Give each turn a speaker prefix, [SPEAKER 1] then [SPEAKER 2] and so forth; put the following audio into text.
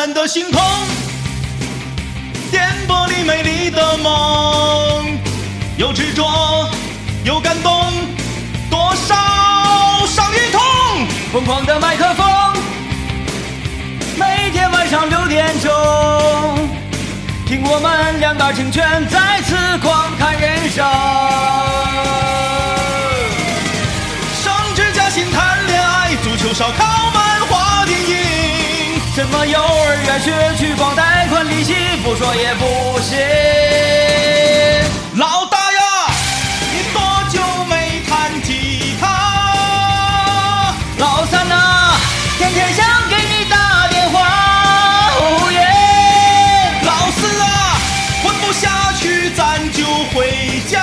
[SPEAKER 1] 蓝的星空，颠簸你美丽的梦，有执着，有感动，多少伤与痛。
[SPEAKER 2] 疯狂的麦克风，每天晚上六点钟，听我们两大清泉再次狂谈人生。
[SPEAKER 1] 升职加薪谈恋爱，足球烧烤漫画电影。
[SPEAKER 2] 什么幼儿园学区房贷款利息不说也不行，
[SPEAKER 1] 老大呀，你多久没弹吉他？
[SPEAKER 2] 老三呐，天天想给你打电话。哦耶，
[SPEAKER 1] 老四啊，混不下去咱就回家。